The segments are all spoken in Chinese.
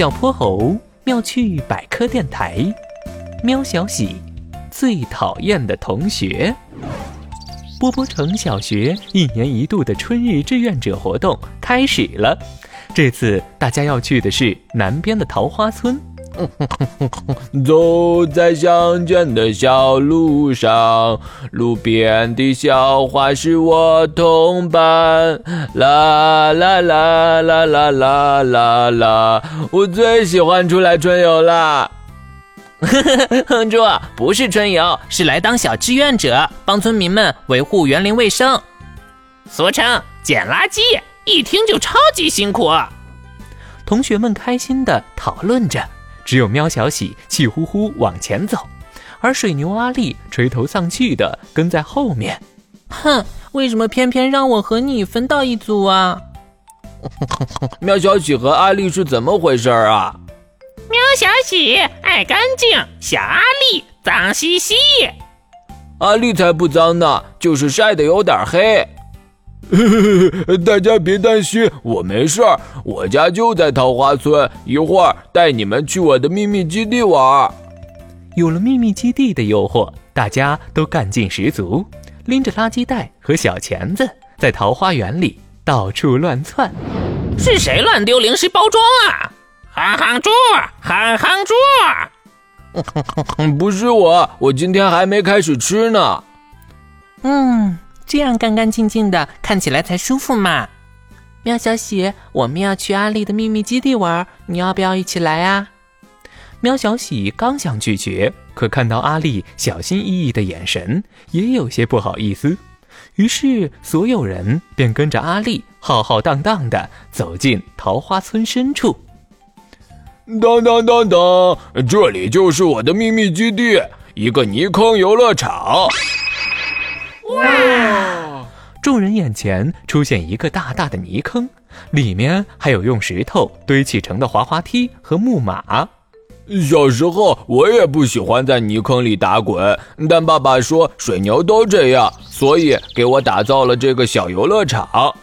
小泼猴妙趣百科电台，喵小喜最讨厌的同学。波波城小学一年一度的春日志愿者活动开始了，这次大家要去的是南边的桃花村。走在乡间的小路上，路边的小花是我同伴。啦啦啦啦啦啦啦啦！我最喜欢出来春游啦。哼，猪不是春游，是来当小志愿者，帮村民们维护园林卫生，俗称捡垃圾。一听就超级辛苦。同学们开心的讨论着。只有喵小喜气呼呼往前走，而水牛阿力垂头丧气地跟在后面。哼，为什么偏偏让我和你分到一组啊？喵小喜和阿力是怎么回事啊？喵小喜爱干净，小阿力脏兮兮。阿力才不脏呢，就是晒得有点黑。大家别担心，我没事儿。我家就在桃花村，一会儿带你们去我的秘密基地玩。有了秘密基地的诱惑，大家都干劲十足，拎着垃圾袋和小钳子，在桃花源里到处乱窜。是谁乱丢零食包装啊？憨憨猪，憨憨猪。不是我，我今天还没开始吃呢。嗯。这样干干净净的，看起来才舒服嘛。喵小喜，我们要去阿丽的秘密基地玩，你要不要一起来啊？喵小喜刚想拒绝，可看到阿丽小心翼翼的眼神，也有些不好意思。于是所有人便跟着阿丽浩浩荡荡的走进桃花村深处。当当当当，这里就是我的秘密基地，一个泥坑游乐场。哇！众人眼前出现一个大大的泥坑，里面还有用石头堆砌成的滑滑梯和木马。小时候我也不喜欢在泥坑里打滚，但爸爸说水牛都这样，所以给我打造了这个小游乐场。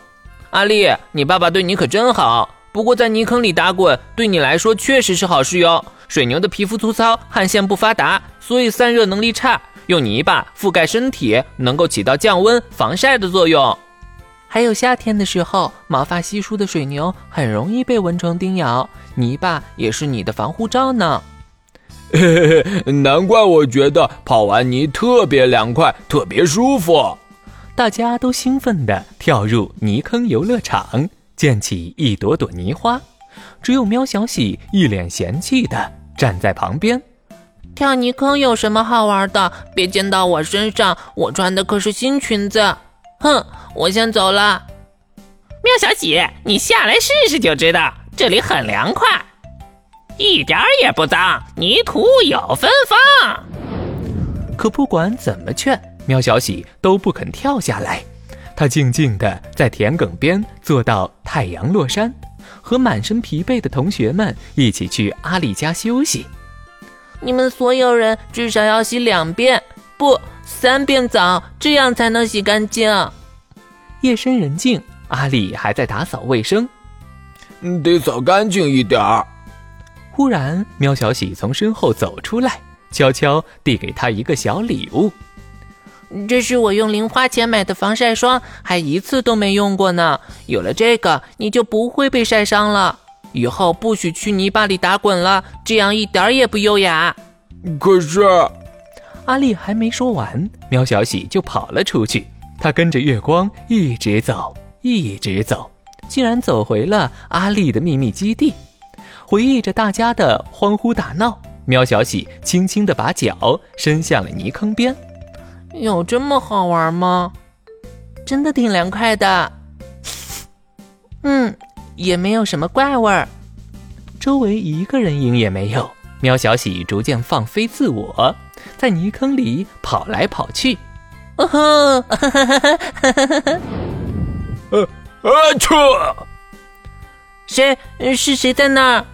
阿丽，你爸爸对你可真好。不过在泥坑里打滚对你来说确实是好事哟。水牛的皮肤粗糙，汗腺不发达，所以散热能力差。用泥巴覆盖身体，能够起到降温、防晒的作用。还有夏天的时候，毛发稀疏的水牛很容易被蚊虫叮咬，泥巴也是你的防护罩呢。嘿嘿，难怪我觉得泡完泥特别凉快，特别舒服。大家都兴奋地跳入泥坑游乐场，溅起一朵朵泥花，只有喵小喜一脸嫌弃地站在旁边。跳泥坑有什么好玩的？别溅到我身上，我穿的可是新裙子。哼，我先走了。喵小喜，你下来试试就知道，这里很凉快，一点儿也不脏，泥土有芬芳。可不管怎么劝，喵小喜都不肯跳下来。他静静地在田埂边坐到太阳落山，和满身疲惫的同学们一起去阿丽家休息。你们所有人至少要洗两遍，不，三遍澡，这样才能洗干净。夜深人静，阿里还在打扫卫生，得扫干净一点儿。忽然，喵小喜从身后走出来，悄悄递给他一个小礼物。这是我用零花钱买的防晒霜，还一次都没用过呢。有了这个，你就不会被晒伤了。以后不许去泥巴里打滚了，这样一点也不优雅。可是，阿丽还没说完，喵小喜就跑了出去。他跟着月光一直走，一直走，竟然走回了阿丽的秘密基地。回忆着大家的欢呼打闹，喵小喜轻轻地把脚伸向了泥坑边。有这么好玩吗？真的挺凉快的。嗯。也没有什么怪味儿，周围一个人影也没有。喵小喜逐渐放飞自我，在泥坑里跑来跑去。哦吼！呃啊！撤！谁？是谁在那儿？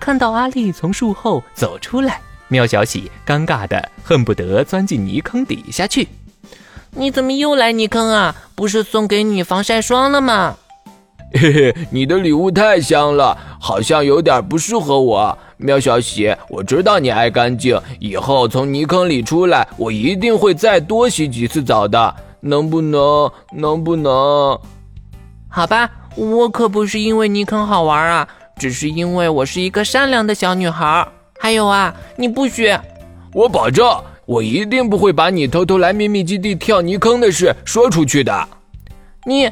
看到阿丽从树后走出来，喵小喜尴尬的恨不得钻进泥坑底下去。你怎么又来泥坑啊？不是送给你防晒霜了吗？嘿嘿，你的礼物太香了，好像有点不适合我。喵小喜，我知道你爱干净，以后从泥坑里出来，我一定会再多洗几次澡的。能不能？能不能？好吧，我可不是因为泥坑好玩啊，只是因为我是一个善良的小女孩。还有啊，你不许！我保证，我一定不会把你偷偷来秘密基地跳泥坑的事说出去的。你，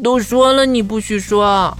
都说了你不许说。